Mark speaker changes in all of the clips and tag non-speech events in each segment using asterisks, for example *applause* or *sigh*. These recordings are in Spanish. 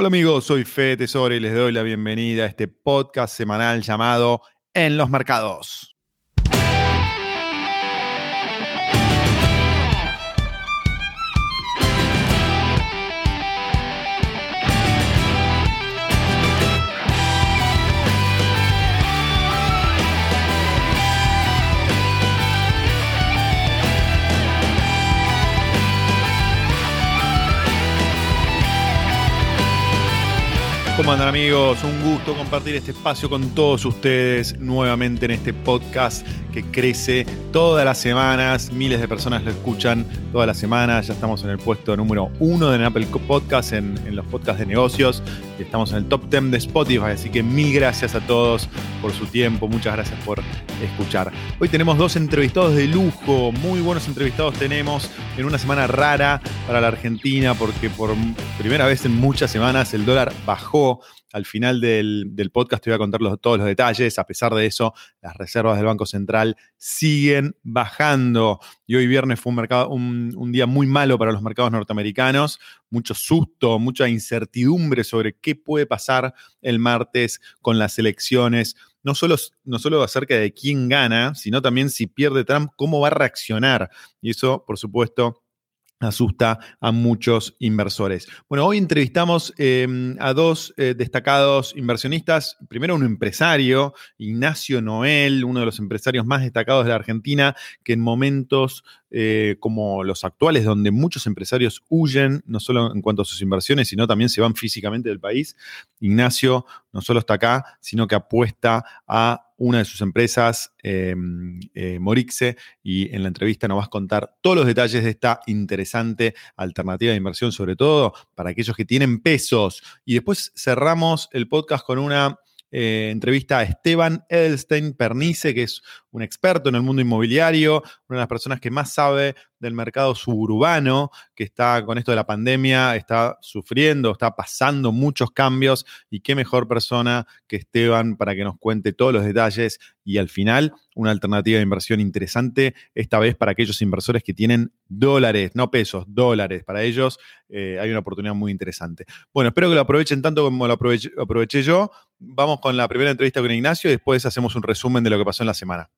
Speaker 1: Hola amigos, soy Fede Tesoro y les doy la bienvenida a este podcast semanal llamado En los Mercados. ¿Cómo andan amigos? Un gusto compartir este espacio con todos ustedes nuevamente en este podcast que crece todas las semanas. Miles de personas lo escuchan todas las semanas. Ya estamos en el puesto número uno de Apple Podcast, en, los podcasts de negocios. Estamos en el top 10 de Spotify. Así que mil gracias a todos por su tiempo. Muchas gracias por escuchar. Hoy tenemos dos entrevistados de lujo. Muy buenos entrevistados tenemos en una semana rara para la Argentina porque por primera vez en muchas semanas el dólar bajó al final del, podcast te voy a contar todos los detalles. A pesar de eso, las reservas del Banco Central siguen bajando. Y hoy viernes fue un, mercado, un, día muy malo para los mercados norteamericanos. Mucho susto, mucha incertidumbre sobre qué puede pasar el martes con las elecciones. No solo, no solo acerca de quién gana, sino también si pierde Trump, cómo va a reaccionar. Y eso, por supuesto, asusta a muchos inversores. Bueno, hoy entrevistamos em, a dos eh, destacados inversionistas. Primero un empresario, Ignacio Noel, uno de los empresarios más destacados de la Argentina, que en momentos eh, como los actuales, donde muchos empresarios huyen, no solo en cuanto a sus inversiones, sino también se van físicamente del país, Ignacio no solo está acá, sino que apuesta a una de sus empresas, em, eh, Morixe, y en la entrevista nos vas a contar todos los detalles de esta interesante alternativa de inversión, sobre todo para aquellos que tienen pesos. Y después cerramos el podcast con una eh, entrevista a Esteban Edelstein Pernice, que es un experto en el mundo inmobiliario, una de las personas que más sabe del mercado suburbano, que está con esto de la pandemia, está sufriendo, está pasando muchos cambios y qué mejor persona que Esteban para que nos cuente todos los detalles y al final una alternativa de inversión interesante, esta vez para aquellos inversores que tienen dólares, no pesos, dólares. Para ellos eh, hay una oportunidad muy interesante. Bueno, espero que lo aprovechen tanto como lo aproveché yo. Vamos con la primera entrevista con Ignacio y después hacemos un resumen de lo que pasó en la semana.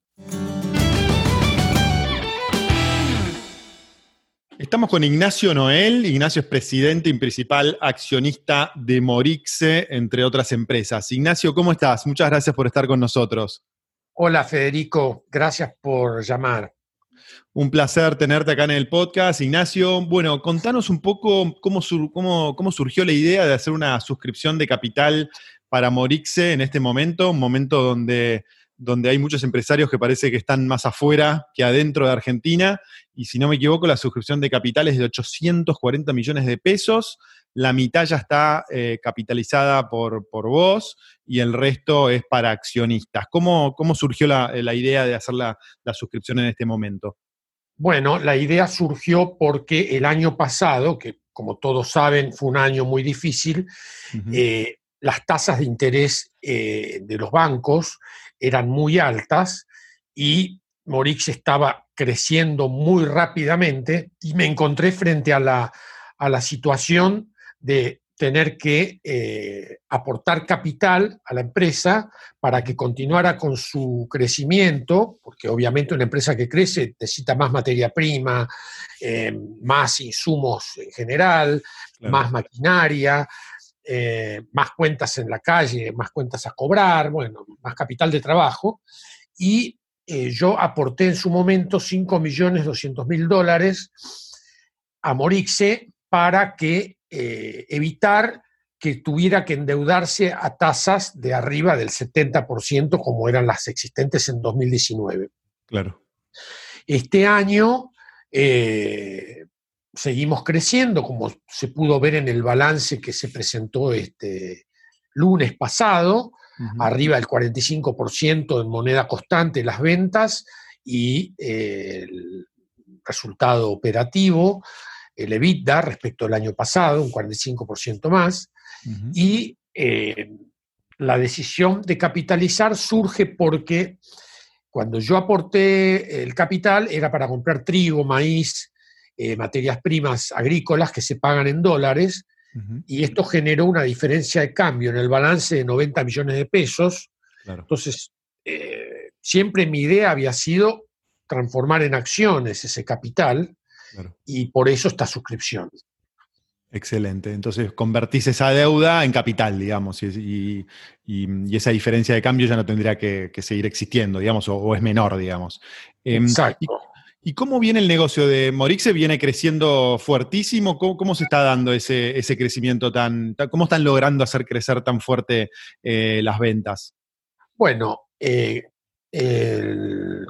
Speaker 1: Estamos con Ignacio Noel. Ignacio es presidente y principal accionista de Morixe, entre otras empresas. Ignacio, ¿cómo estás? Muchas gracias por estar con nosotros.
Speaker 2: Hola Federico, gracias por llamar.
Speaker 1: Un placer tenerte acá en el podcast. Ignacio, bueno, contanos un poco cómo, cómo surgió la idea de hacer una suscripción de capital para Morixe en este momento, un momento donde donde hay muchos empresarios que parece que están más afuera que adentro de Argentina. Y si no me equivoco, la suscripción de capital es de 840 millones de pesos. La mitad ya está eh, capitalizada por, por, vos y el resto es para accionistas. ¿Cómo, cómo surgió la, idea de hacer la, suscripción en este momento?
Speaker 2: Bueno, la idea surgió porque el año pasado, que como todos saben fue un año muy difícil, eh, las tasas de interés eh, de los bancos eran muy altas y Morix estaba creciendo muy rápidamente y me encontré frente a la, a la situación de tener que eh, aportar capital a la empresa para que continuara con su crecimiento, porque obviamente una empresa que crece necesita más materia prima, eh, más insumos en general, más maquinaria, eh, más cuentas en la calle, más cuentas a cobrar, bueno, más capital de trabajo. Y eh, yo aporté en su momento 5 millones 200 mil dólares a Morixe para que eh, evitar que tuviera que endeudarse a tasas de arriba del 70% como eran las existentes en 2019.
Speaker 1: Claro.
Speaker 2: Este año, seguimos creciendo, como se pudo ver en el balance que se presentó este lunes pasado, arriba del 45% en moneda constante las ventas y eh, el resultado operativo, el EBITDA respecto al año pasado, un 45% más, y eh, la decisión de capitalizar surge porque cuando yo aporté el capital era para comprar trigo, maíz, eh, materias primas agrícolas que se pagan en dólares y esto generó una diferencia de cambio en el balance de 90 millones de pesos. Entonces, eh, siempre mi idea había sido transformar en acciones ese capital y por eso esta suscripción.
Speaker 1: Excelente. Entonces convertís esa deuda en capital, digamos, y, esa diferencia de cambio ya no tendría que, seguir existiendo, digamos, o, es menor, digamos.
Speaker 2: Em, Exacto.
Speaker 1: Y, cómo viene el negocio de Morixe? ¿Viene creciendo fuertísimo? ¿Cómo, se está dando ese, crecimiento tan, ¿Cómo están logrando hacer crecer tan fuerte eh, las ventas?
Speaker 2: Bueno, eh,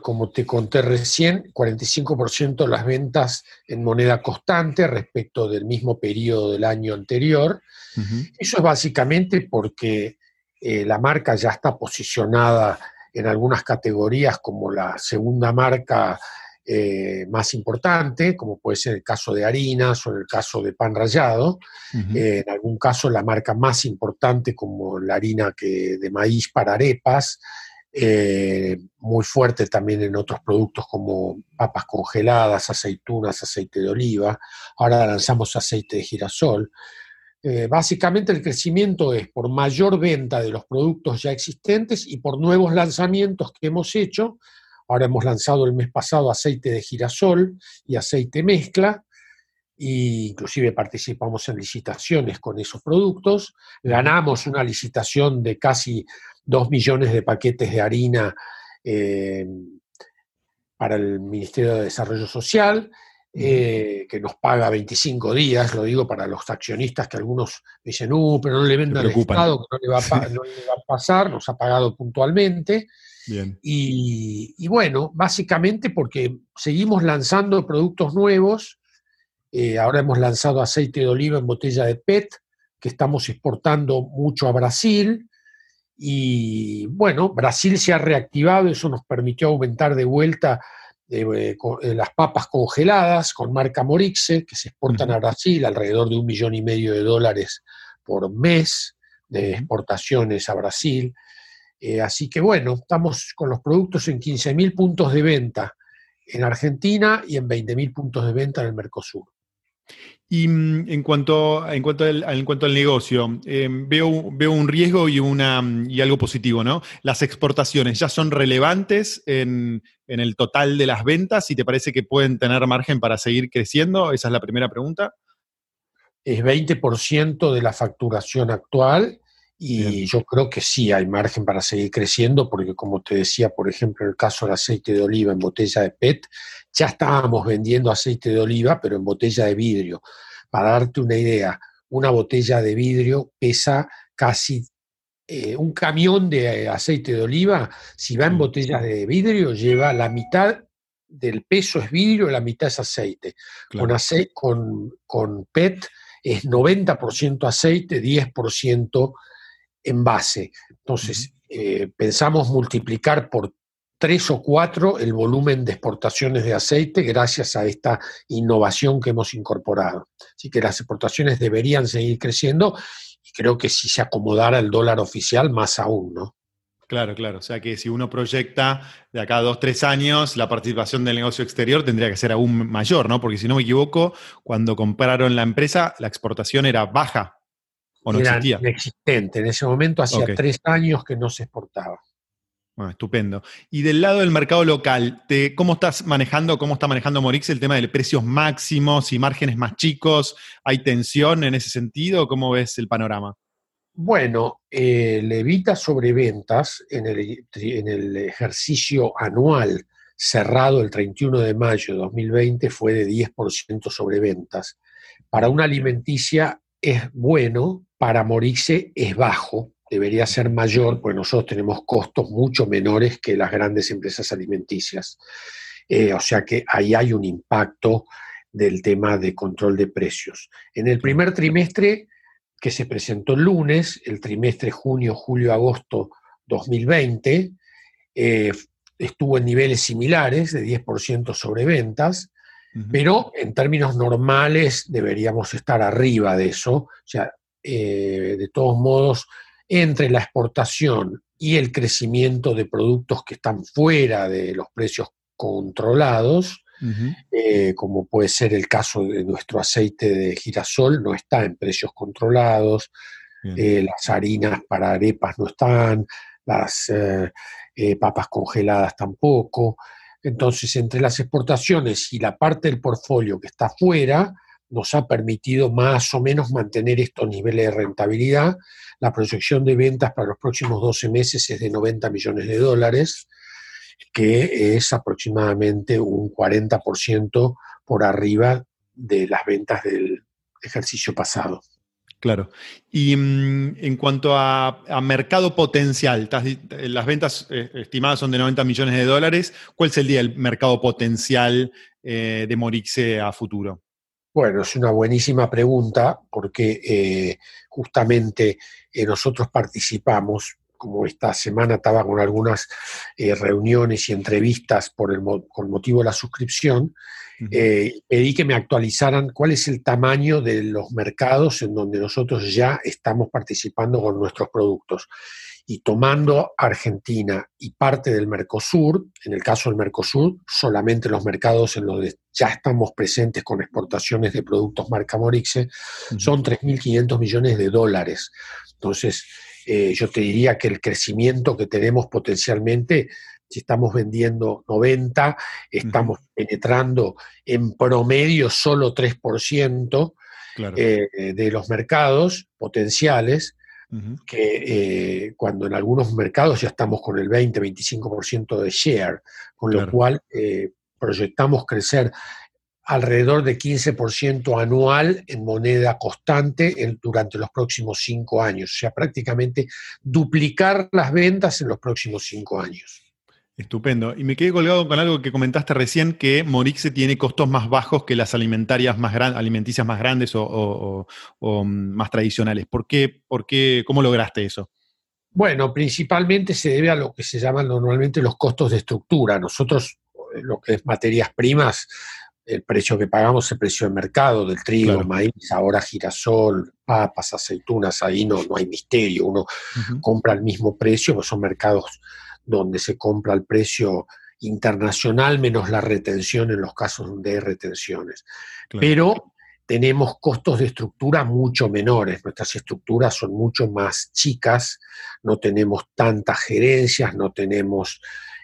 Speaker 2: como te conté recién, 45% de las ventas en moneda constante respecto del mismo periodo del año anterior. Eso es básicamente porque eh, la marca ya está posicionada en algunas categorías como la segunda marca eh, más importante, como puede ser el caso de harinas o en el caso de pan rallado. Eh, en algún caso la marca más importante como la harina que, de maíz para arepas eh, muy fuerte también en otros productos como papas congeladas, aceitunas, aceite de oliva. Ahora lanzamos aceite de girasol. Eh, básicamente el crecimiento es por mayor venta de los productos ya existentes y por nuevos lanzamientos que hemos hecho. Ahora hemos lanzado el mes pasado aceite de girasol y aceite mezcla, e inclusive participamos en licitaciones con esos productos. Ganamos una licitación de casi dos millones de paquetes de harina eh, para el Ministerio de Desarrollo Social, eh, que nos paga 25 días, lo digo para los accionistas que algunos dicen, uh, pero no le vendan al Estado, que no le, va a, pasar, nos ha pagado puntualmente. Y, bueno, básicamente porque seguimos lanzando productos nuevos, eh, ahora hemos lanzado aceite de oliva en botella de PET, que estamos exportando mucho a Brasil, y bueno, Brasil se ha reactivado, eso nos permitió aumentar de vuelta eh, eh, las papas congeladas con marca Morixe, que se exportan a Brasil, alrededor de un millón y medio de dólares por mes de exportaciones a Brasil. Eh, así que bueno, estamos con los productos en 15.000 puntos de venta en Argentina y en 20.000 puntos de venta en el Mercosur.
Speaker 1: Y mm, en cuanto, en cuanto, al, en cuanto al negocio, em, veo, veo un riesgo y, una, y algo positivo, ¿no? Las exportaciones ya son relevantes en, el total de las ventas y te parece que pueden tener margen para seguir creciendo? Esa es la primera pregunta.
Speaker 2: Es 20% de la facturación actual y yo creo que sí hay margen para seguir creciendo porque como te decía, por ejemplo, en el caso del aceite de oliva en botella de PET, ya estábamos vendiendo aceite de oliva, pero en botella de vidrio. Para darte una idea, una botella de vidrio pesa casi eh, un camión de aceite de oliva, si va en botellas de vidrio, lleva la mitad del peso es vidrio y la mitad es aceite. Con, con, con PET es 90% aceite, 10% base. Entonces, eh, pensamos multiplicar por tres o cuatro el volumen de exportaciones de aceite gracias a esta innovación que hemos incorporado. Así que las exportaciones deberían seguir creciendo y creo que si se acomodara el dólar oficial, más aún, ¿no?
Speaker 1: Claro, claro. O sea que si uno proyecta de acá a dos, tres años, la participación del negocio exterior tendría que ser aún mayor, ¿no? Porque si no me equivoco, cuando compraron la empresa, la exportación era baja ¿O no
Speaker 2: era inexistente. En ese momento hacía tres años que no se exportaba.
Speaker 1: Estupendo. Y del lado del mercado local, ¿cómo estás manejando, cómo está manejando Morix el tema de precios máximos y márgenes más chicos? ¿Hay tensión en ese sentido? ¿Cómo ves el panorama?
Speaker 2: Bueno, eh, Levita sobreventas en el, en el ejercicio anual cerrado el 31 de mayo de 2020 fue de 10% sobre ventas. Para una alimenticia es bueno, para morirse es bajo, debería ser mayor, porque nosotros tenemos costos mucho menores que las grandes empresas alimenticias. Eh, o sea que ahí hay un impacto del tema de control de precios. En el primer trimestre que se presentó el lunes, el trimestre junio, julio, agosto 2020, eh, estuvo en niveles similares de 10% sobre ventas, pero en términos normales deberíamos estar arriba de eso. O sea, eh, de todos modos, entre la exportación y el crecimiento de productos que están fuera de los precios controlados, eh, como puede ser el caso de nuestro aceite de girasol, no está en precios controlados, eh, las harinas para arepas no están, las papas congeladas tampoco. Entonces, entre las exportaciones y la parte del portfolio que está fuera, nos ha permitido más o menos mantener estos niveles de rentabilidad. La proyección de ventas para los próximos 12 meses es de 90 millones de dólares, que es aproximadamente un 40% por arriba de las ventas del ejercicio pasado.
Speaker 1: Claro. Y mm, en cuanto a, mercado potencial, las ventas eh, estimadas son de 90 millones de dólares. ¿Cuál sería el mercado potencial eh, de Morixe a futuro?
Speaker 2: Bueno, es una buenísima pregunta porque eh, justamente nosotros participamos, como esta semana estaba con algunas reuniones y entrevistas por el, con motivo de la suscripción, eh, pedí que me actualizaran cuál es el tamaño de los mercados en donde nosotros ya estamos participando con nuestros productos. Y tomando Argentina y parte del Mercosur, en el caso del Mercosur, solamente los mercados en donde ya estamos presentes con exportaciones de productos marca Morixe, son 3.500 millones de dólares. Entonces, eh, yo te diría que el crecimiento que tenemos potencialmente si estamos vendiendo 90, estamos penetrando en promedio solo 3% eh, de los mercados potenciales, que eh, cuando en algunos mercados ya estamos con el 20-25% de share, con lo cual eh, proyectamos crecer alrededor de 15% anual en moneda constante durante los próximos cinco años, o sea, prácticamente duplicar las ventas en los próximos cinco años.
Speaker 1: Estupendo. Y me quedé colgado con algo que comentaste recién, que Morixe tiene costos más bajos que las alimentarias más alimenticias más grandes o, más tradicionales. ¿Por qué, ¿Por qué? ¿Cómo lograste eso?
Speaker 2: Bueno, principalmente se debe a lo que se llaman normalmente los costos de estructura. Nosotros, eh, lo que es materias primas, el precio que pagamos es el precio de mercado del trigo, maíz, ahora girasol, papas, aceitunas, ahí no, no hay misterio, uno compra el mismo precio, pues son mercados donde se compra el precio internacional menos la retención en los casos donde hay retenciones. Pero tenemos costos de estructura mucho menores, nuestras estructuras son mucho más chicas, no tenemos tantas gerencias, no tenemos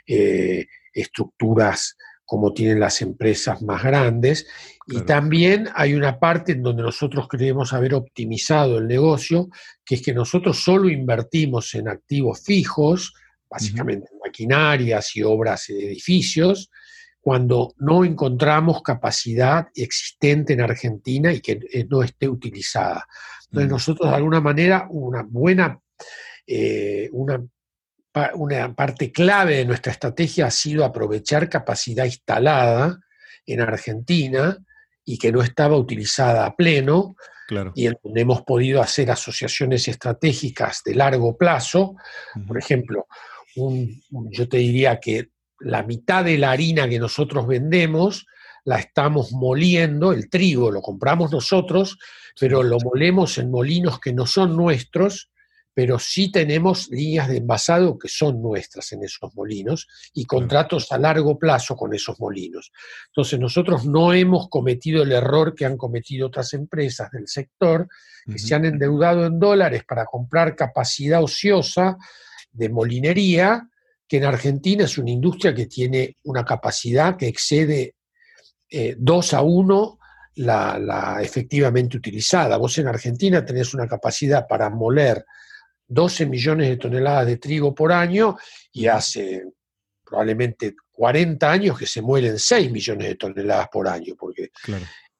Speaker 2: eh, estructuras como tienen las empresas más grandes. Y también hay una parte en donde nosotros creemos haber optimizado el negocio, que es que nosotros solo invertimos en activos fijos, básicamente maquinarias y obras de edificios, cuando no encontramos capacidad existente en Argentina y que eh, no esté utilizada. Entonces nosotros de alguna manera una buena, eh, una, una parte clave de nuestra estrategia ha sido aprovechar capacidad instalada en Argentina y que no estaba utilizada a pleno, y en donde hemos podido hacer asociaciones estratégicas de largo plazo, por ejemplo, yo te diría que la mitad de la harina que nosotros vendemos la estamos moliendo, el trigo lo compramos nosotros, pero lo molemos en molinos que no son nuestros, pero sí tenemos líneas de envasado que son nuestras en esos molinos y contratos a largo plazo con esos molinos. Entonces nosotros no hemos cometido el error que han cometido otras empresas del sector, que se han endeudado en dólares para comprar capacidad ociosa de molinería, que en Argentina es una industria que tiene una capacidad que excede eh, dos a uno la, efectivamente utilizada. Vos en Argentina tenés una capacidad para moler 12 millones de toneladas de trigo por año y hace probablemente 40 años que se muelen 6 millones de toneladas por año, porque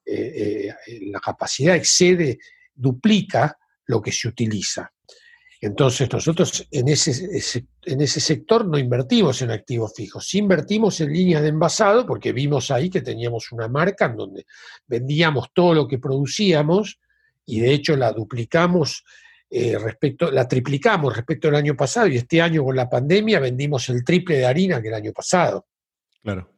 Speaker 2: eh, eh, la capacidad excede, duplica lo que se utiliza. Entonces nosotros en ese, en ese sector no invertimos en activos fijos, sí invertimos en líneas de envasado porque vimos ahí que teníamos una marca en donde vendíamos todo lo que producíamos y de hecho la duplicamos eh, respecto, la triplicamos respecto al año pasado y este año con la pandemia vendimos el triple de harina que el año pasado.
Speaker 1: Claro.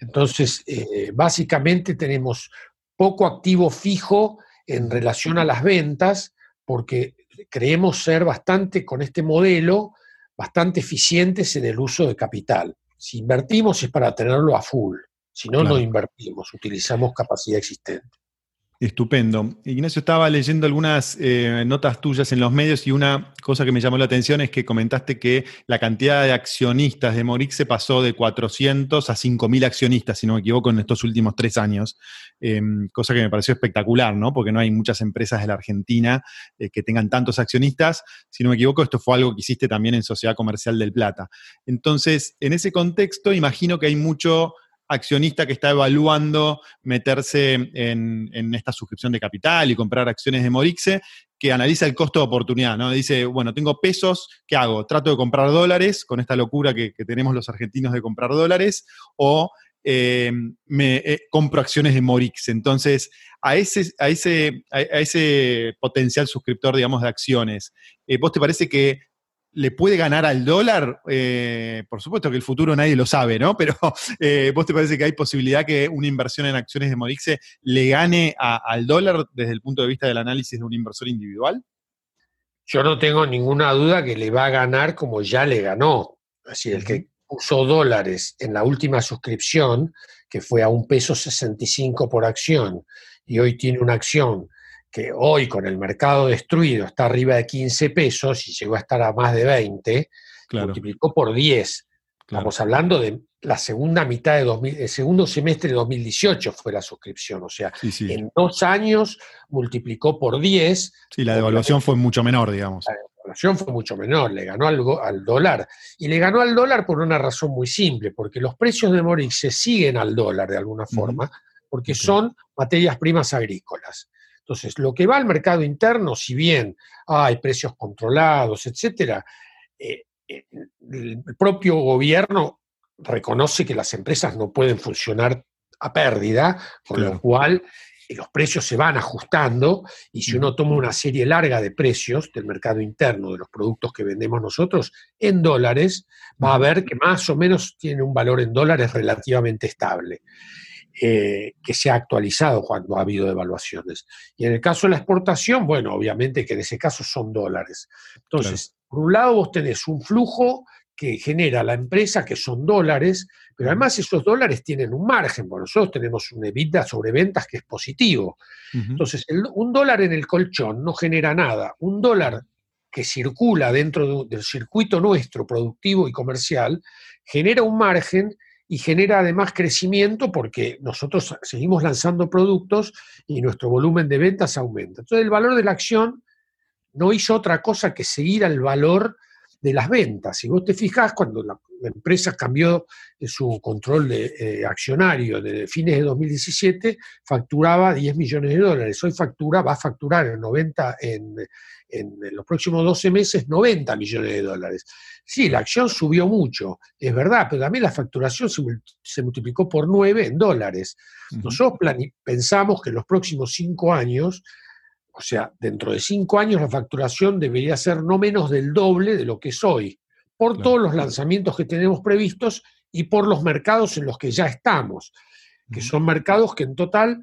Speaker 2: Entonces, eh, básicamente tenemos poco activo fijo en relación a las ventas porque creemos ser bastante, con este modelo, bastante eficientes en el uso de capital. Si invertimos es para tenerlo a full. Si no, no invertimos, utilizamos capacidad existente.
Speaker 1: Estupendo. Ignacio, estaba leyendo algunas eh, notas tuyas en los medios y una cosa que me llamó la atención es que comentaste que la cantidad de accionistas de Morix se pasó de 400 a 5.000 accionistas, si no me equivoco, en estos últimos tres años, em, cosa que me pareció espectacular, ¿no? Porque no hay muchas empresas de la Argentina eh, que tengan tantos accionistas. Si no me equivoco, esto fue algo que hiciste también en Sociedad Comercial del Plata. Entonces, en ese contexto, imagino que hay mucho accionista que está evaluando meterse en, esta suscripción de capital y comprar acciones de Morixe, que analiza el costo de oportunidad, ¿no? Dice, bueno, tengo pesos, ¿qué hago? ¿Trato de comprar dólares con esta locura que, tenemos los argentinos de comprar dólares? ¿O eh, me eh, compro acciones de Morix? Entonces, a ese, potencial suscriptor, digamos, de acciones, eh, ¿vos te parece que le puede ganar al dólar? Eh, por supuesto que el futuro nadie lo sabe, ¿no? Pero *laughs* eh, ¿vos te parece que hay posibilidad que una inversión en acciones de Morixe le gane al dólar desde el punto de vista del análisis de un inversor individual?
Speaker 2: Yo no tengo ninguna duda que le va a ganar como ya le ganó. Así, el que usó dólares en la última suscripción, que fue a un peso 65 por acción, y hoy tiene una acción que hoy con el mercado destruido está arriba de 15 pesos y llegó a estar a más de 20, multiplicó por 10. Estamos hablando de la segunda mitad de 2000, el segundo semestre de 2018 fue la suscripción, o sea, en dos años multiplicó por 10.
Speaker 1: Sí, la devaluación fue mucho menor, digamos.
Speaker 2: La devaluación fue mucho menor, le ganó al, al, dólar. Y le ganó al dólar por una razón muy simple, porque los precios de Morix se siguen al dólar de alguna forma, porque son materias primas agrícolas. Entonces, lo que va al mercado interno, si bien hay precios controlados, etcétera, eh, eh, el propio gobierno reconoce que las empresas no pueden funcionar a pérdida, con lo cual eh, los precios se van ajustando y si uno toma una serie larga de precios del mercado interno de los productos que vendemos nosotros en dólares, va a ver que más o menos tiene un valor en dólares relativamente estable. Eh, que se ha actualizado cuando ha habido devaluaciones. Y en el caso de la exportación, bueno, obviamente que en ese caso son dólares. Entonces, por un lado vos tenés un flujo que genera la empresa, que son dólares, pero además esos dólares tienen un margen, porque nosotros tenemos una EBITDA sobre ventas que es positivo. Entonces, un dólar en el colchón no genera nada. Un dólar que circula dentro del circuito nuestro productivo y comercial genera un margen y genera además crecimiento porque nosotros seguimos lanzando productos y nuestro volumen de ventas aumenta. Entonces el valor de la acción no hizo otra cosa que seguir al valor de las ventas. Si vos te fijás, cuando la, empresa cambió su control de, eh, accionario de fines de 2017, facturaba 10 millones de dólares. Hoy factura, va a facturar en 90 en, en los próximos 12 meses 90 millones de dólares. Sí, la acción subió mucho, es verdad, pero también la facturación se, multiplicó por 9 en dólares. Nosotros pensamos que en los próximos 5 años, o sea, dentro de 5 años la facturación debería ser no menos del doble de lo que es hoy, por todos los lanzamientos que tenemos previstos y por los mercados en los que ya estamos, que son mercados que en total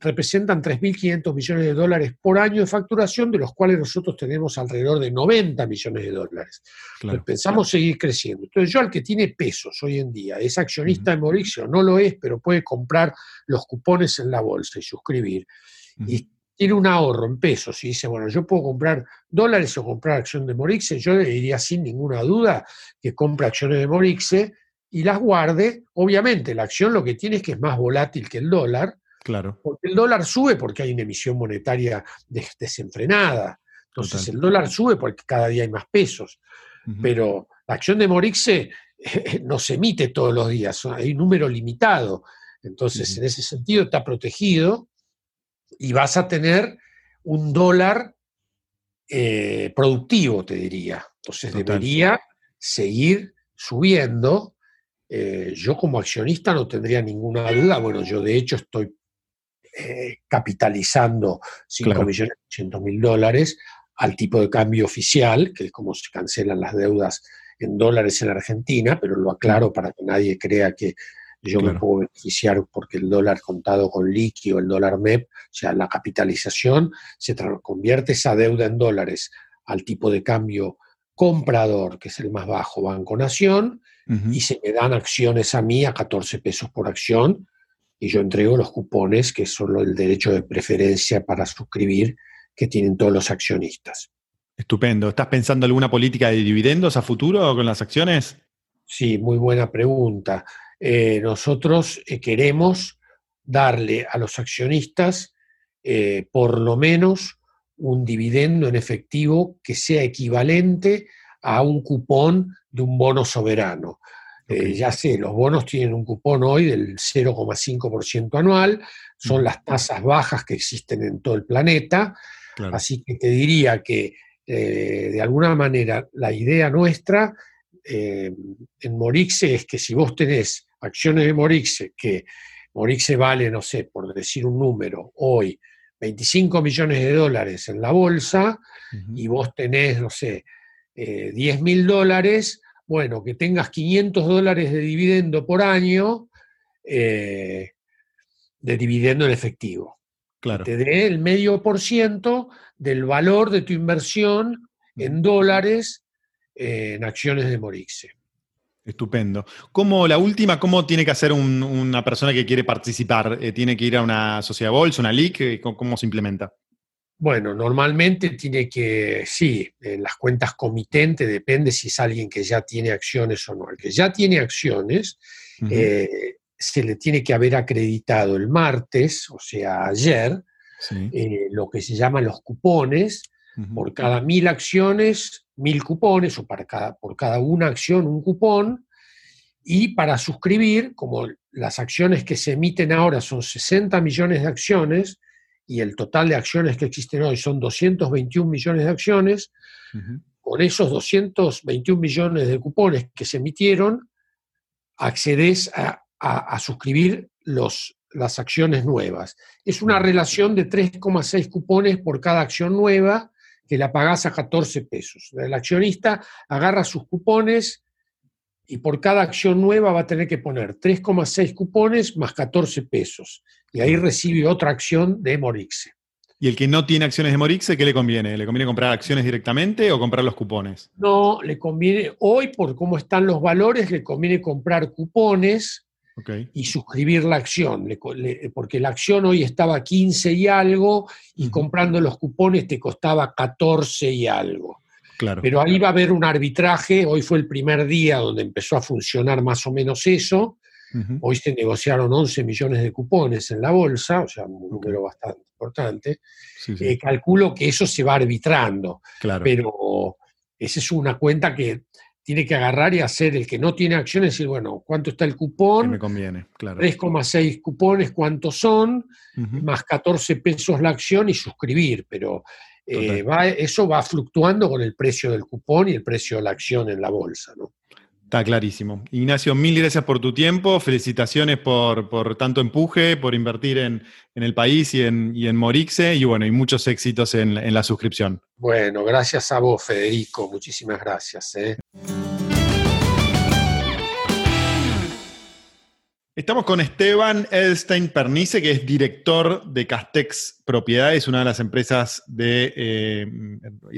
Speaker 2: representan 3.500 millones de dólares por año de facturación, de los cuales nosotros tenemos alrededor de 90 millones de dólares. pensamos seguir creciendo. Entonces yo al que tiene pesos hoy en día, es accionista de Mauricio, no lo es, pero puede comprar los cupones en la bolsa y suscribir. Y tiene un ahorro en pesos y dice, bueno, yo puedo comprar dólares o comprar acción de Morixe, yo le diría sin ninguna duda que compre acciones de Morixe y las guarde. Obviamente, la acción lo que tiene es que es más volátil que el dólar,
Speaker 1: Claro.
Speaker 2: Porque el dólar sube porque hay una emisión monetaria desenfrenada. Entonces el dólar sube porque cada día hay más pesos. Pero la acción de Morixe no se emite todos los días, hay un número limitado. Entonces, en ese sentido está protegido y vas a tener un dólar eh, productivo, te diría. Entonces debería seguir subiendo. Eh, yo como accionista no tendría ninguna duda. Bueno, yo de hecho estoy eh, capitalizando 5 millones mil dólares al tipo de cambio oficial, que es como se cancelan las deudas en dólares en Argentina, pero lo aclaro para que nadie crea que yo me puedo beneficiar porque el dólar contado con líquido, el dólar MEP, o sea, la capitalización, se convierte esa deuda en dólares al tipo de cambio comprador, que es el más bajo, Banco Nación, y se me dan acciones a mí a 14 pesos por acción y yo entrego los cupones, que son el derecho de preferencia para suscribir que tienen todos los accionistas.
Speaker 1: Estupendo. ¿Estás pensando alguna política de dividendos a futuro con las acciones?
Speaker 2: Sí, muy buena pregunta. Eh, nosotros eh, queremos darle a los accionistas eh, por lo menos un dividendo en efectivo que sea equivalente a un cupón de un bono soberano. ya sé, los bonos tienen un cupón hoy del 0,5% anual, son las tasas bajas que existen en todo el planeta, así que te diría que de alguna manera la idea nuestra en Morixe es que si vos tenés acciones de Morixe, que Morixe vale, no sé, por decir un número, hoy 25 millones de dólares en la bolsa y vos tenés, no sé, 10 eh, mil dólares, bueno, que tengas 500 dólares de dividendo por año eh, de dividendo en efectivo.
Speaker 1: Claro.
Speaker 2: Te dé el medio por ciento del valor de tu inversión en dólares eh, en acciones de Morixe.
Speaker 1: Estupendo. ¿Cómo, la última, cómo tiene que hacer una persona que quiere participar? Eh, ¿Tiene que ir a una sociedad bolsa, una LIC? Eh, ¿Cómo, se implementa?
Speaker 2: Bueno, normalmente tiene que, sí, en las cuentas comitente depende si es alguien que ya tiene acciones o no. El que ya tiene acciones, eh, se le tiene que haber acreditado el martes, o sea, ayer, lo que se llaman los cupones. Por cada mil acciones mil cupones o para cada, por cada una acción un cupón. Y para suscribir, como las acciones que se emiten ahora son 60 millones de acciones y el total de acciones que existen hoy son 221 millones de acciones, con esos 221 millones de cupones que se emitieron, accedes a, a suscribir los, las acciones nuevas. Es una relación de 3,6 cupones por cada acción nueva que la pagás a 14 pesos. El accionista agarra sus cupones y por cada acción nueva va a tener que poner 3,6 cupones más 14 pesos. Y ahí recibe otra acción de Morixe.
Speaker 1: ¿Y el que no tiene acciones de Morixe, qué le conviene? ¿Le conviene comprar acciones directamente o comprar los cupones?
Speaker 2: No, le conviene, hoy por cómo están los valores, le conviene comprar cupones y suscribir la acción, porque la acción hoy estaba 15 y algo y comprando los cupones te costaba 14 y algo.
Speaker 1: Claro.
Speaker 2: Pero ahí va a haber un arbitraje, hoy fue el primer día donde empezó a funcionar más o menos eso, hoy se negociaron 11 millones de cupones en la bolsa, o sea, un número bastante importante, eh, calculo que eso se va arbitrando,
Speaker 1: claro.
Speaker 2: pero esa es una cuenta que tiene que agarrar y hacer el que no tiene acciones, decir, bueno, ¿cuánto está el cupón?
Speaker 1: me conviene, claro.
Speaker 2: 3,6 cupones, ¿cuántos son? Más 14 pesos la acción y suscribir, pero eh, eso va fluctuando con el precio del cupón y el precio de la acción en la bolsa, ¿no?
Speaker 1: Está clarísimo. Ignacio, mil gracias por tu tiempo, felicitaciones por, tanto empuje, por invertir en, el país y en, y en, Morixe, y bueno, y muchos éxitos en, en, la suscripción.
Speaker 2: Bueno, gracias a vos, Federico, muchísimas gracias. ¿eh?
Speaker 1: Estamos con Esteban Edelstein Pernice, que es director de Castex Propiedades, una de las empresas de eh,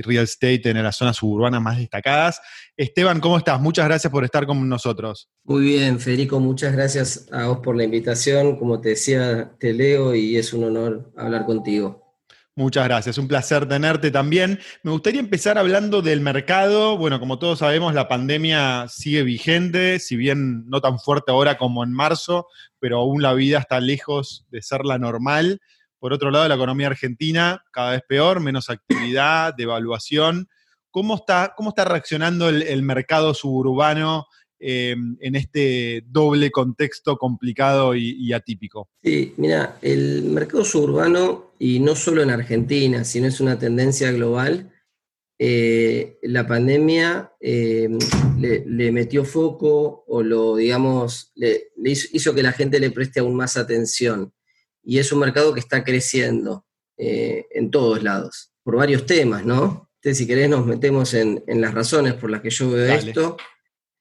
Speaker 1: real estate en las zonas suburbanas más destacadas. Esteban, ¿cómo estás? Muchas gracias por estar con nosotros.
Speaker 3: Muy bien, Federico, muchas gracias a vos por la invitación. Como te decía, te leo y es un honor hablar contigo.
Speaker 1: Muchas gracias, un placer tenerte también. Me gustaría empezar hablando del mercado. Bueno, como todos sabemos, la pandemia sigue vigente, si bien no tan fuerte ahora como en marzo, pero aún la vida está lejos de ser la normal. Por otro lado, la economía argentina cada vez peor, menos actividad, devaluación. ¿Cómo está, cómo está reaccionando el mercado suburbano Em, en este doble contexto complicado y, atípico?
Speaker 3: Sí, mira, el mercado suburbano, y no solo en Argentina, sino es una tendencia global, eh, la pandemia em, le, metió foco o lo, digamos, le, hizo, que la gente le preste aún más atención. Y es un mercado que está creciendo eh, en todos lados, por varios temas, ¿no? Entonces, si querés, nos metemos en, las razones por las que yo veo esto.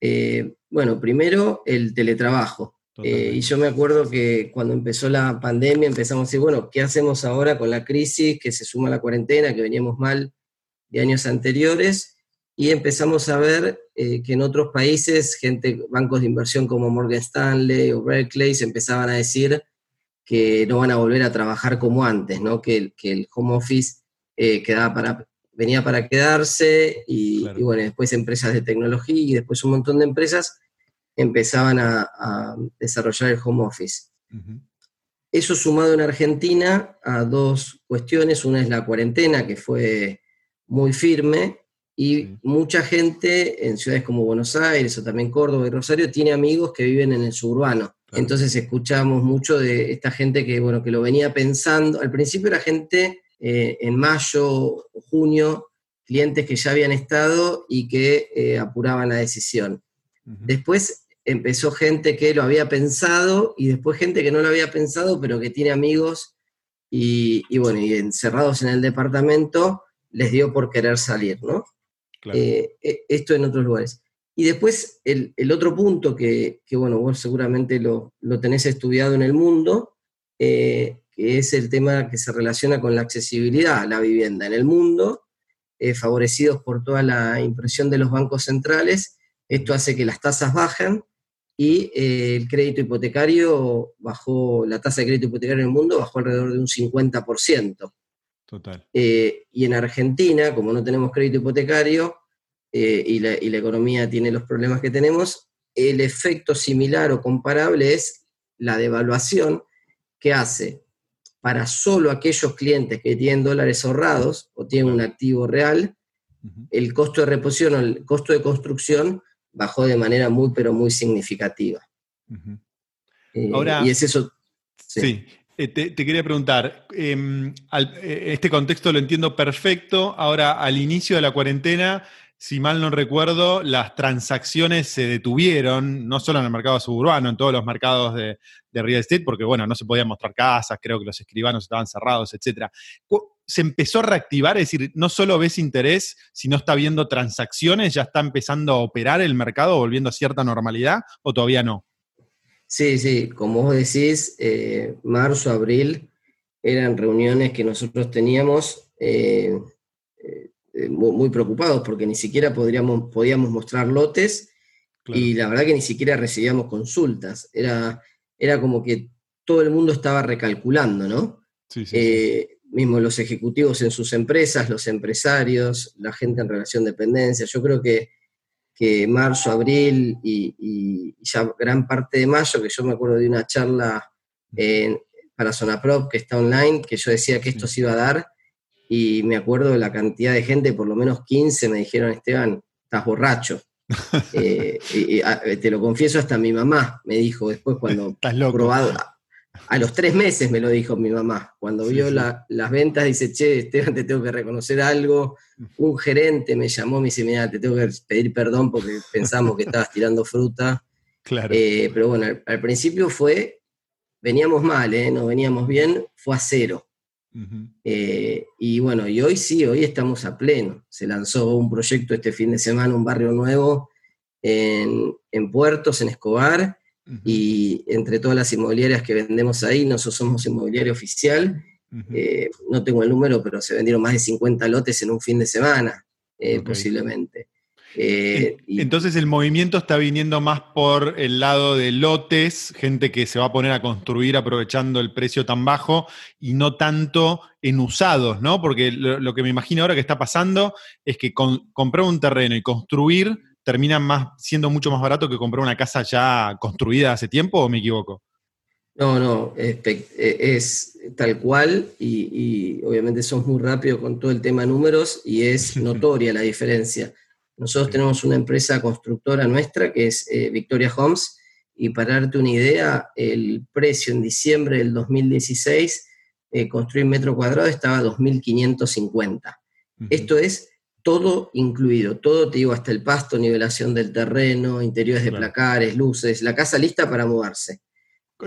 Speaker 3: Eh, bueno, primero el teletrabajo. Eh, y yo me acuerdo que cuando empezó la pandemia empezamos a decir, bueno, ¿qué hacemos ahora con la crisis que se suma a la cuarentena, que veníamos mal de años anteriores? y empezamos a ver eh, que en otros países, gente, bancos de inversión como Morgan Stanley o Berkeley, se empezaban a decir que no van a volver a trabajar como antes, ¿no? que, que el home office eh, quedaba para, venía para quedarse y, bueno, después empresas de tecnología y después un montón de empresas empezaban a, desarrollar el home office. Eso sumado en Argentina a dos cuestiones, una es la cuarentena, que fue muy firme, y mucha gente en ciudades como Buenos Aires o también Córdoba y Rosario tiene amigos que viven en el suburbano. Entonces escuchamos mucho de esta gente que, bueno, que lo venía pensando. Al principio era gente eh, en mayo o junio, clientes que ya habían estado y que eh, apuraban la decisión. Después empezó gente que lo había pensado y después gente que no lo había pensado, pero que tiene amigos y, bueno, y encerrados en el departamento, les dio por querer salir, ¿no? Eh, esto en otros lugares. Y después el, otro punto que, bueno, vos seguramente lo, lo, tenés estudiado en el mundo, que es el tema que se relaciona con la accesibilidad a la vivienda en el mundo, eh, favorecidos por toda la impresión de los bancos centrales. Esto hace que las tasas bajen y eh, el crédito hipotecario bajó, la tasa de crédito hipotecario en el mundo bajó alrededor de un 50%. Total. Eh, y en Argentina, como no tenemos crédito hipotecario y la, y la economía tiene los problemas que tenemos, el efecto similar o comparable es la devaluación que hace para solo aquellos clientes que tienen dólares ahorrados o tienen un activo real, el costo de reposición o el costo de construcción bajó de manera muy, pero muy significativa.
Speaker 1: Eh, Ahora, y es eso. Sí. Eh, te, quería preguntar, em, eh, este contexto lo entiendo perfecto. Ahora, al inicio de la cuarentena, si mal no recuerdo, las transacciones se detuvieron, no solo en el mercado suburbano, en todos los mercados de, real estate, porque bueno, no se podían mostrar casas, creo que los escribanos estaban cerrados, etc. Se empezó a reactivar, es decir, no solo ves interés, sino está viendo transacciones, ya está empezando a operar el mercado, volviendo a cierta normalidad, o todavía no?
Speaker 3: Sí, sí, como vos decís, eh, marzo, abril eran reuniones que nosotros teníamos. Eh, eh, muy, preocupados porque ni siquiera podríamos, podíamos mostrar lotes y la verdad que ni siquiera recibíamos consultas. Era, era como que todo el mundo estaba recalculando, ¿no? Eh, mismo los ejecutivos en sus empresas, los empresarios, la gente en relación de dependencia. Yo creo que, que marzo, abril y, ya gran parte de mayo, que yo me acuerdo de una charla en, para Prop que está online, que yo decía que esto se iba a dar y me acuerdo de la cantidad de gente, por lo menos 15 me dijeron, Esteban, estás borracho. *laughs* Eh, y, te lo confieso, hasta mi mamá me dijo después cuando *laughs*
Speaker 1: estás loco. probado,
Speaker 3: a, los tres meses me lo dijo mi mamá, cuando vio las ventas, dice, che, Esteban, te tengo que reconocer algo. Un gerente me llamó, me dice, mira, te tengo que pedir perdón porque pensamos que estabas tirando fruta. Claro. Eh, pero bueno, al, principio fue, veníamos mal, ¿eh? no veníamos bien, fue a cero. Eh, y bueno, y hoy sí, hoy estamos a pleno. Se lanzó un proyecto este fin de semana, un barrio nuevo en, Puertos, en Escobar, y entre todas las inmobiliarias que vendemos ahí, nosotros somos inmobiliario oficial. Eh, no tengo el número, pero se vendieron más de 50 lotes en un fin de semana, eh, posiblemente.
Speaker 1: Eh, entonces el movimiento está viniendo más por el lado de lotes, gente que se va a poner a construir aprovechando el precio tan bajo y no tanto en usados, ¿no? Porque lo, que me imagino ahora que está pasando es que comprar un terreno y construir termina más, siendo mucho más barato que comprar una casa ya construida hace tiempo, ¿o me equivoco?
Speaker 3: No, no, es, tal cual y, y obviamente somos muy rápidos con todo el tema de números y es *laughs* notoria la diferencia. Nosotros tenemos una empresa constructora nuestra que es eh, Victoria Homes y para darte una idea, el precio en diciembre del 2016, eh, construir metro cuadrado estaba a 2.550. Esto es todo incluido, todo te digo, hasta el pasto, nivelación del terreno, interiores de placares, luces, la casa lista para mudarse.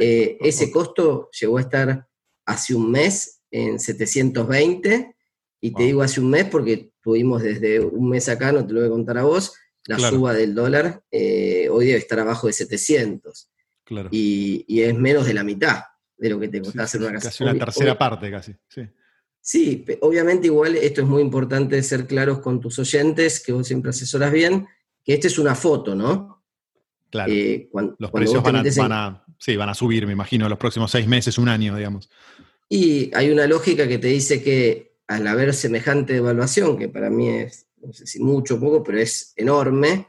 Speaker 3: Eh, ese costo llegó a estar hace un mes en 720 y te digo hace un mes porque tuvimos desde un mes acá, no te lo voy a contar a vos, la suba del dólar eh, hoy debe estar abajo de 700. Claro. Y, es menos de la mitad de lo que te costaba hacer una casa.
Speaker 1: Casi una tercera parte, casi. Sí.
Speaker 3: Sí, obviamente igual esto es muy importante ser claros con tus oyentes, que vos siempre asesoras bien, que esta es una foto, ¿no?
Speaker 1: Claro. Eh, los precios van a, van a subir, me imagino, los próximos seis meses, un año, digamos.
Speaker 3: Y hay una lógica que te dice que al haber semejante evaluación, que para mí es, no sé si mucho o poco, pero es enorme,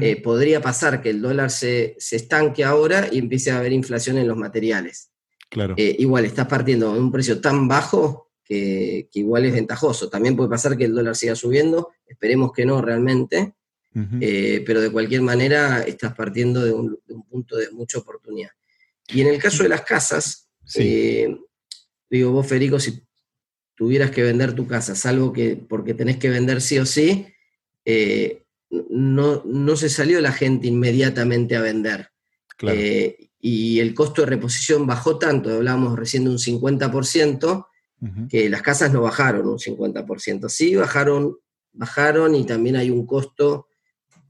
Speaker 3: eh, podría pasar que el dólar se, estanque ahora y empiece a haber inflación en los materiales.
Speaker 1: Claro.
Speaker 3: Eh, igual estás partiendo de un precio tan bajo que, igual es ventajoso. También puede pasar que el dólar siga subiendo, esperemos que no realmente, eh, pero de cualquier manera estás partiendo de un, punto de mucha oportunidad. Y en el caso de las casas, digo vos Federico, si tuvieras que vender tu casa, salvo que porque tenés que vender sí o sí, no, no se salió la gente inmediatamente a vender. Eh, y el costo de reposición bajó tanto, hablábamos recién de un 50%, que las casas no bajaron un 50%. Sí, bajaron, bajaron y también hay un costo.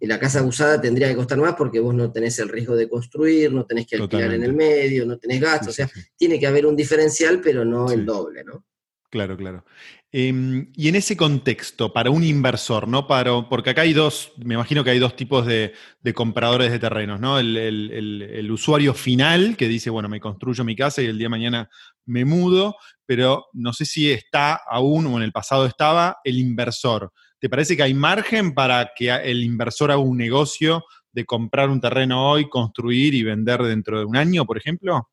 Speaker 3: Y la casa usada tendría que costar más porque vos no tenés el riesgo de construir, no tenés que alquilar en el medio, no tenés gastos. o sea, tiene que haber un diferencial, pero no el doble, ¿no?
Speaker 1: Claro, claro. Em, y en ese contexto, para un inversor, ¿no? Para, porque acá hay dos, me imagino que hay dos tipos de, compradores de terrenos, ¿no? El, usuario final que dice, bueno, me construyo mi casa y el día de mañana me mudo, pero no sé si está aún o en el pasado estaba el inversor. ¿Te parece que hay margen para que el inversor haga un negocio de comprar un terreno hoy, construir y vender dentro de un año, por ejemplo?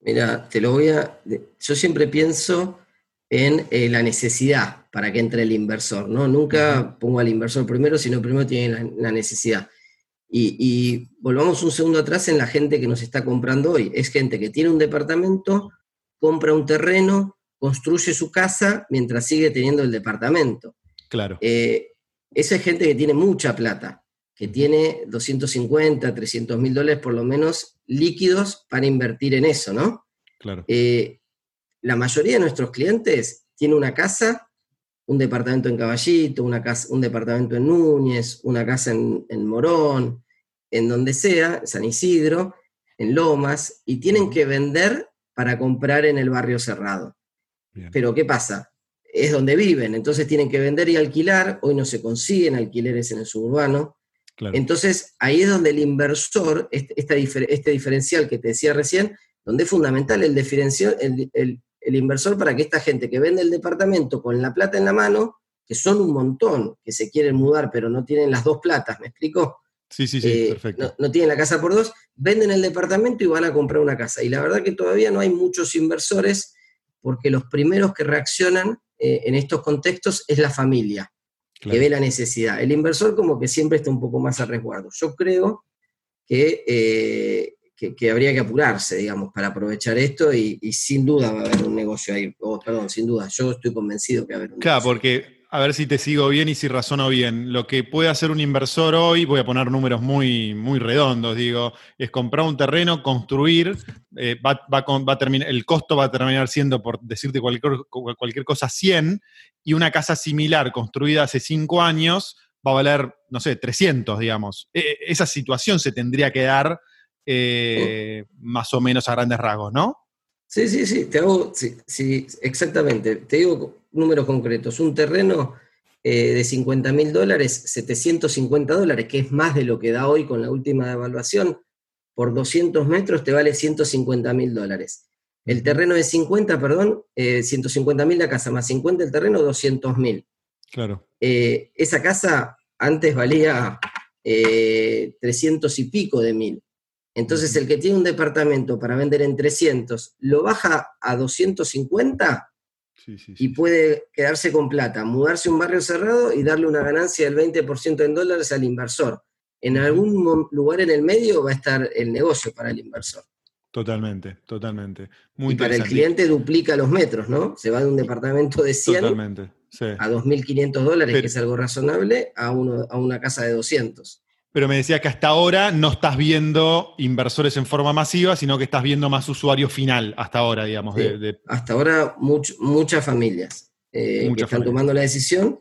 Speaker 3: Mira, te lo voy a... Yo siempre pienso en eh, la necesidad para que entre el inversor, ¿no? Nunca pongo al inversor primero, sino primero tiene la, necesidad. Y, volvamos un segundo atrás en la gente que nos está comprando hoy. Es gente que tiene un departamento, compra un terreno, construye su casa mientras sigue teniendo el departamento.
Speaker 1: Claro.
Speaker 3: Eh, esa es gente que tiene mucha plata, que tiene 250, 300 mil dólares por lo menos líquidos para invertir en eso, ¿no?
Speaker 1: Claro.
Speaker 3: Eh, la mayoría de nuestros clientes tiene una casa, un departamento en Caballito, una casa, un departamento en Núñez, una casa en, Morón, en donde sea, San Isidro, en Lomas, y tienen que vender para comprar en el barrio cerrado. Pero ¿qué pasa? Es donde viven, entonces tienen que vender y alquilar, hoy no se consiguen alquileres en el suburbano. Entonces ahí es donde el inversor, este, este, diferencial que te decía recién, donde es fundamental el, diferencial, el, el inversor para que esta gente que vende el departamento con la plata en la mano, que son un montón, que se quieren mudar pero no tienen las dos platas, ¿me explico?
Speaker 1: Sí, sí, sí,
Speaker 3: eh,
Speaker 1: perfecto.
Speaker 3: No, tienen la casa por dos, venden el departamento y van a comprar una casa. Y la verdad que todavía no hay muchos inversores porque los primeros que reaccionan eh, en estos contextos es la familia, que ve la necesidad. El inversor como que siempre está un poco más a resguardo. Yo creo que eh, que, habría que apurarse, digamos, para aprovechar esto y, sin duda va a haber un negocio ahí. perdón, sin duda, yo estoy convencido que va a haber un
Speaker 1: Claro, porque a ver si te sigo bien y si razono bien. Lo que puede hacer un inversor hoy, voy a poner números muy, muy redondos, digo, es comprar un terreno, construir, eh, va, a terminar, el costo va a terminar siendo, por decirte cualquier, cualquier cosa, 100, y una casa similar construida hace 5 años va a valer, no sé, 300, digamos. E, e, esa situación se tendría que dar eh, más o menos a grandes rasgos, ¿no?
Speaker 3: Sí, sí, sí, te hago, sí, exactamente. Te digo números concretos. Un terreno eh, de 50 mil dólares, 750 dólares, que es más de lo que da hoy con la última evaluación, por 200 metros te vale 150 mil dólares. El terreno de 50, perdón, 150 eh, mil la casa, más 50 el terreno, 200 mil.
Speaker 1: Claro.
Speaker 3: esa casa antes valía 300 y pico de mil. Entonces, el que tiene un departamento para vender en 300, lo baja a 250 y puede quedarse con plata, mudarse a un barrio cerrado y darle una ganancia del 20% en dólares al inversor. En algún lugar en el medio va a estar el negocio para el inversor.
Speaker 1: Totalmente, totalmente. Muy
Speaker 3: y para el cliente duplica los metros, ¿no? Se va de un departamento de 100 a 2.500 dólares, que es algo razonable, a, uno, a una casa de 200
Speaker 1: pero me decía que hasta ahora no estás viendo inversores en forma masiva, sino que estás viendo más usuario final hasta ahora, digamos.
Speaker 3: Hasta ahora muchas familias eh, que están tomando la decisión.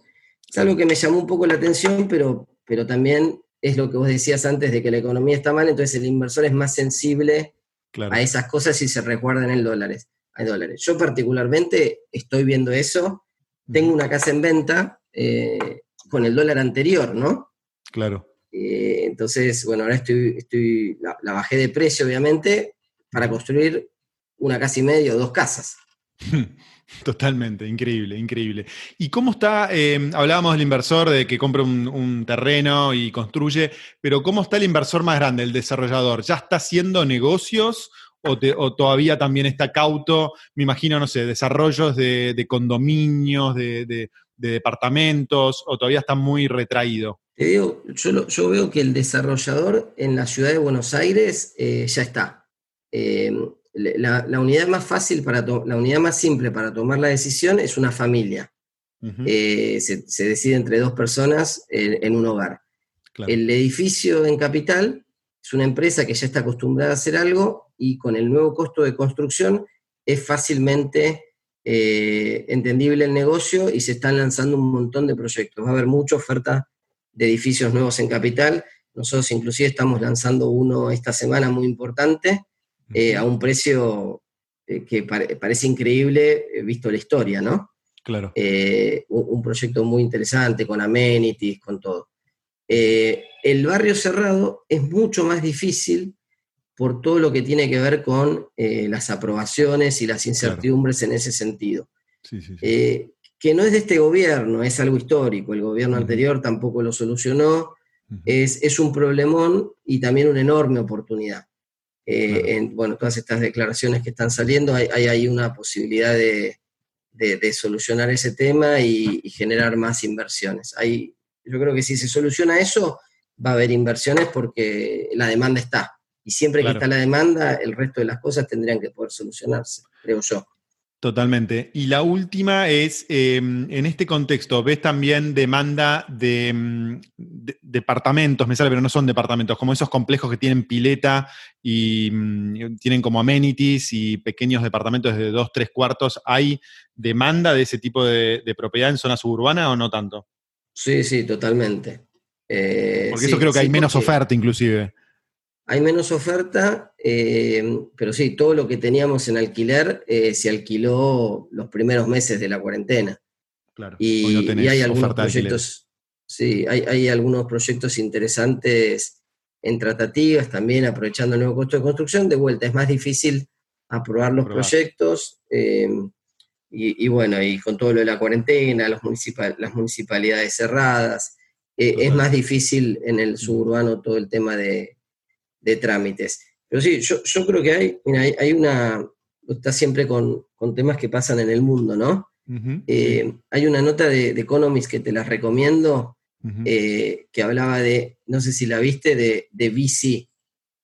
Speaker 3: Es algo que me llamó un poco la atención, pero, pero también es lo que vos decías antes de que la economía está mal, entonces el inversor es más sensible a esas cosas y se resguardan en dólares. hay dólares. Yo particularmente estoy viendo eso. Tengo una casa en venta eh, con el dólar anterior, ¿no?
Speaker 1: Claro.
Speaker 3: Eh, entonces, bueno, ahora estoy, la, bajé de precio, obviamente, para construir una casa y media o dos casas. *laughs*
Speaker 1: Totalmente, increíble, increíble. ¿Y cómo está? Eh, hablábamos del inversor, de que compra un, terreno y construye, pero ¿cómo está el inversor más grande, el desarrollador? ¿Ya está haciendo negocios o, todavía también está cauto? Me imagino, no sé, desarrollos de, condominios, de, departamentos, o todavía está muy retraído.
Speaker 3: Te digo, yo, veo que el desarrollador en la ciudad de Buenos Aires eh, ya está. Eh, la, unidad más fácil para la unidad más simple para tomar la decisión es una familia. Eh, se, decide entre dos personas en, un hogar. El edificio en capital es una empresa que ya está acostumbrada a hacer algo y con el nuevo costo de construcción es fácilmente eh, entendible el negocio y se están lanzando un montón de proyectos. Va a haber mucha oferta de edificios nuevos en capital. Nosotros inclusive estamos lanzando uno esta semana muy importante eh, a un precio eh, que parece increíble visto la historia, ¿no?
Speaker 1: Claro.
Speaker 3: Un, proyecto muy interesante, con amenities, con todo. el barrio cerrado es mucho más difícil por todo lo que tiene que ver con las aprobaciones y las incertidumbres en ese sentido. Sí, sí, que no es de este gobierno, es algo histórico. El gobierno anterior tampoco lo solucionó. es, es, un problemón y también una enorme oportunidad. Eh, en, bueno, todas estas declaraciones que están saliendo, hay, hay una posibilidad de, solucionar ese tema y, generar más inversiones. Hay, yo creo que si se soluciona eso, va a haber inversiones porque la demanda está. Y siempre que está la demanda, el resto de las cosas tendrían que poder solucionarse, creo yo.
Speaker 1: Totalmente. Y la última es, em, en este contexto, ¿ves también demanda em, de, departamentos, me sale, pero no son departamentos, como esos complejos que tienen pileta y mm, tienen como amenities y pequeños departamentos de dos, tres cuartos? ¿Hay demanda de ese tipo de, propiedad en zona suburbana o no tanto?
Speaker 3: Sí, sí, totalmente.
Speaker 1: Eh, porque eso creo que hay menos oferta inclusive.
Speaker 3: Hay menos oferta, eh, pero sí, todo lo que teníamos en alquiler eh, se alquiló los primeros meses de la cuarentena.
Speaker 1: Claro.
Speaker 3: Y, hay algunos proyectos, sí, hay, algunos proyectos interesantes en tratativas también, aprovechando el nuevo costo de construcción. De vuelta, es más difícil aprobar los proyectos. Eh, y, bueno, y con todo lo de la cuarentena, los las municipalidades cerradas, es más difícil en el suburbano todo el tema de, de trámites. Pero sí, yo, creo que hay, mira, hay, una, está siempre con, temas que pasan en el mundo, ¿no? Eh, hay una nota de, Economist que te la recomiendo, eh, que hablaba de, no sé si la viste, de, de BC,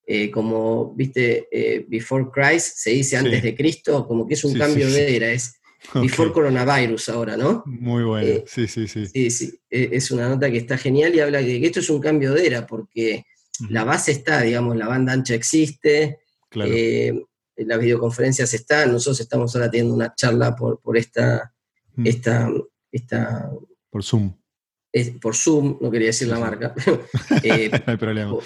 Speaker 3: eh, como, viste, Before Christ, se dice antes de Cristo, como que es un cambio de era, es Before Coronavirus ahora, ¿no?
Speaker 1: Muy bueno, sí, sí, sí.
Speaker 3: Sí, sí, es una nota que está genial y habla de que esto es un cambio de era, porque la base está, digamos, la banda ancha existe, eh, las videoconferencias están, nosotros estamos ahora teniendo una charla por, por esta, esta, esta...
Speaker 1: Por Zoom.
Speaker 3: por Zoom, no quería decir la marca. *laughs*
Speaker 1: Eh, no hay problema.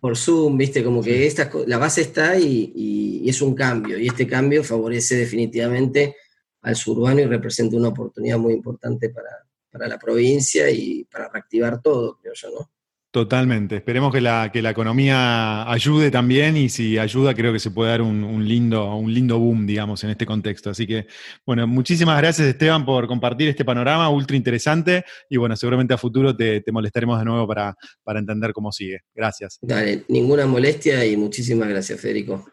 Speaker 3: Por, Zoom, viste, como que esta, la base está y, es un cambio, y este cambio favorece definitivamente al suburbano y representa una oportunidad muy importante para, para la provincia y para reactivar todo, creo yo, ¿no?
Speaker 1: Totalmente. Esperemos que la, que la economía ayude también y si ayuda creo que se puede dar un, lindo, un lindo boom, digamos, en este contexto. Así que, bueno, muchísimas gracias Esteban por compartir este panorama ultra interesante y bueno, seguramente a futuro te, molestaremos de nuevo para, para entender cómo sigue. Gracias.
Speaker 3: Dale, ninguna molestia y muchísimas gracias, Federico.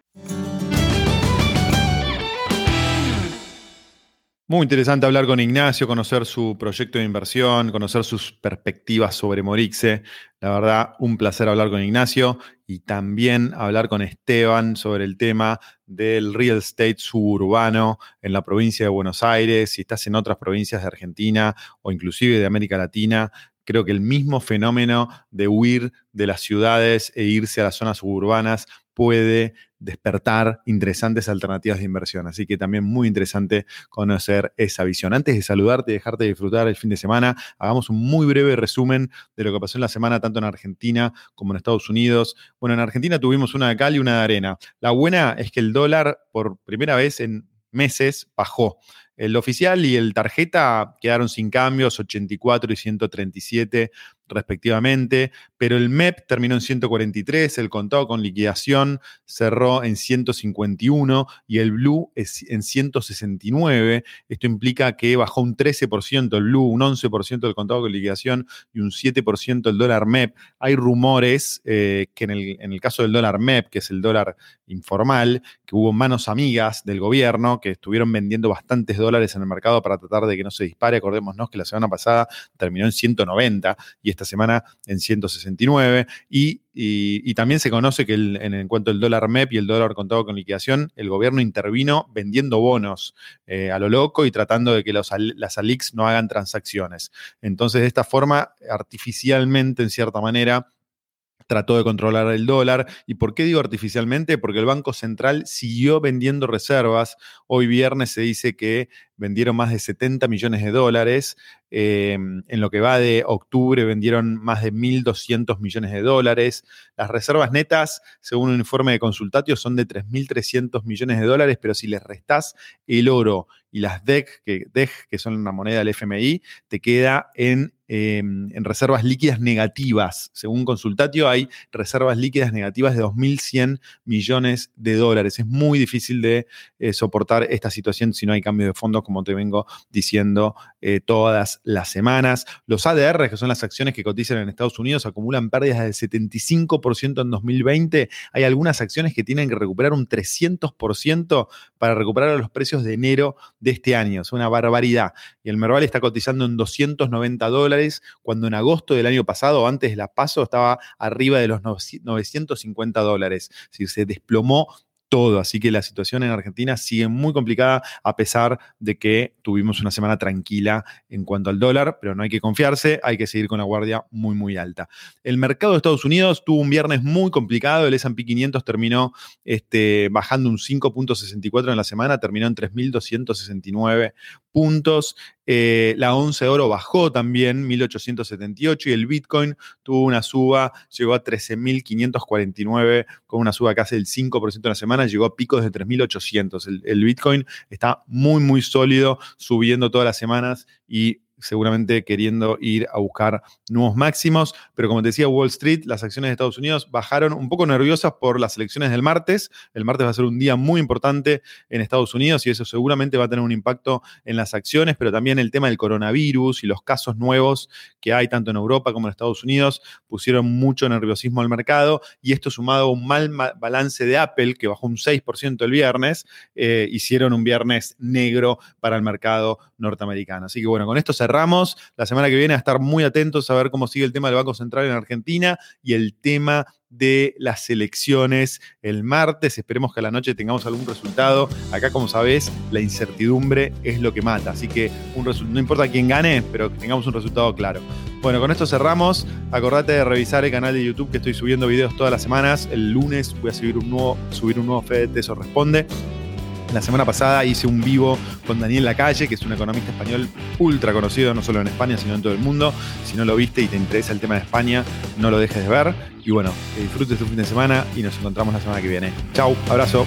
Speaker 1: Muy interesante hablar con Ignacio, conocer su proyecto de inversión, conocer sus perspectivas sobre Morixe. La verdad, un placer hablar con Ignacio y también hablar con Esteban sobre el tema del real estate suburbano en la provincia de Buenos Aires, si estás en otras provincias de Argentina o inclusive de América Latina. Creo que el mismo fenómeno de huir de las ciudades e irse a las zonas suburbanas puede despertar interesantes alternativas de inversión. Así que también muy interesante conocer esa visión. Antes de saludarte y dejarte disfrutar el fin de semana, hagamos un muy breve resumen de lo que pasó en la semana tanto en Argentina como en Estados Unidos. Bueno, en Argentina tuvimos una de cal y una de arena. La buena es que el dólar por primera vez en meses bajó. El oficial y el tarjeta quedaron sin cambios, 84 y 137 respectivamente, pero el MEP terminó en 143, el contado con liquidación cerró en 151 y el Blue en 169. Esto implica que bajó un 13% el Blue, un 11% el contado con liquidación y un 7% el dólar MEP. Hay rumores eh, que en el, en el caso del dólar MEP, que es el dólar informal, que hubo manos amigas del gobierno que estuvieron vendiendo bastantes dólares en el mercado para tratar de que no se dispare. Acordémonos que la semana pasada terminó en 190 y esta semana en 169. Y, y, también se conoce que en, cuanto al dólar MEP y el dólar contado con liquidación, el gobierno intervino vendiendo bonos eh, a lo loco y tratando de que los, las ALIX no hagan transacciones. Entonces, de esta forma, artificialmente, en cierta manera, trató de controlar el dólar. ¿Y por qué digo artificialmente? Porque el Banco Central siguió vendiendo reservas. Hoy viernes se dice que vendieron más de 70 millones de dólares. Em, en lo que va de octubre vendieron más de 1.200 millones de dólares. Las reservas netas, según un informe de consultatio, son de 3.300 millones de dólares, pero si les restás el oro y las DEC, que, DEC, que son una moneda del FMI, te queda en Em, en reservas líquidas negativas. Según consultatio, hay reservas líquidas negativas de 2.100 millones de dólares. Es muy difícil de eh, soportar esta situación si no hay cambio de fondos, como te vengo diciendo eh, todas las semanas. Los ADR, que son las acciones que cotizan en Estados Unidos, acumulan pérdidas del 75% en 2020. Hay algunas acciones que tienen que recuperar un 300% para recuperar los precios de enero de este año. Es una barbaridad. Y el Merval está cotizando en 290 dólares cuando en agosto del año pasado, antes de la paso, estaba arriba de los 950 dólares. Se desplomó todo. Así que la situación en Argentina sigue muy complicada a pesar de que tuvimos una semana tranquila en cuanto al dólar, pero no hay que confiarse, hay que seguir con la guardia muy, muy alta. El mercado de Estados Unidos tuvo un viernes muy complicado, el S&P 500 terminó este, bajando un 5.64 en la semana, terminó en 3.269 puntos. Eh, la once de oro bajó también, 1878, y el Bitcoin tuvo una suba, llegó a 13.549, con una suba casi del 5% en la semana, llegó a picos de 3.800. El, el Bitcoin está muy, muy sólido, subiendo todas las semanas y seguramente queriendo ir a buscar nuevos máximos. Pero como te decía, Wall Street, las acciones de Estados Unidos bajaron un poco nerviosas por las elecciones del martes. El martes va a ser un día muy importante en Estados Unidos y eso seguramente va a tener un impacto en las acciones, pero también el tema del coronavirus y los casos nuevos que hay tanto en Europa como en Estados Unidos pusieron mucho nerviosismo al mercado y esto sumado a un mal balance de Apple que bajó un 6% el viernes, eh, hicieron un viernes negro para el mercado norteamericano. Así que bueno, con esto se cerramos. La semana que viene a estar muy atentos a ver cómo sigue el tema del Banco Central en Argentina y el tema de las elecciones el martes. Esperemos que a la noche tengamos algún resultado. Acá, como sabés, la incertidumbre es lo que mata. Así que un no importa quién gane, pero que tengamos un resultado claro. Bueno, con esto cerramos. Acordate de revisar el canal de YouTube que estoy subiendo videos todas las semanas. El lunes voy a subir un nuevo, subir un nuevo Fede Teso Responde. La semana pasada hice un vivo con Daniel Lacalle, que es un economista español ultra conocido, no solo en España, sino en todo el mundo. Si no lo viste y te interesa el tema de España, no lo dejes de ver. Y bueno, que disfrutes tu fin de semana y nos encontramos la semana que viene. Chau, abrazo.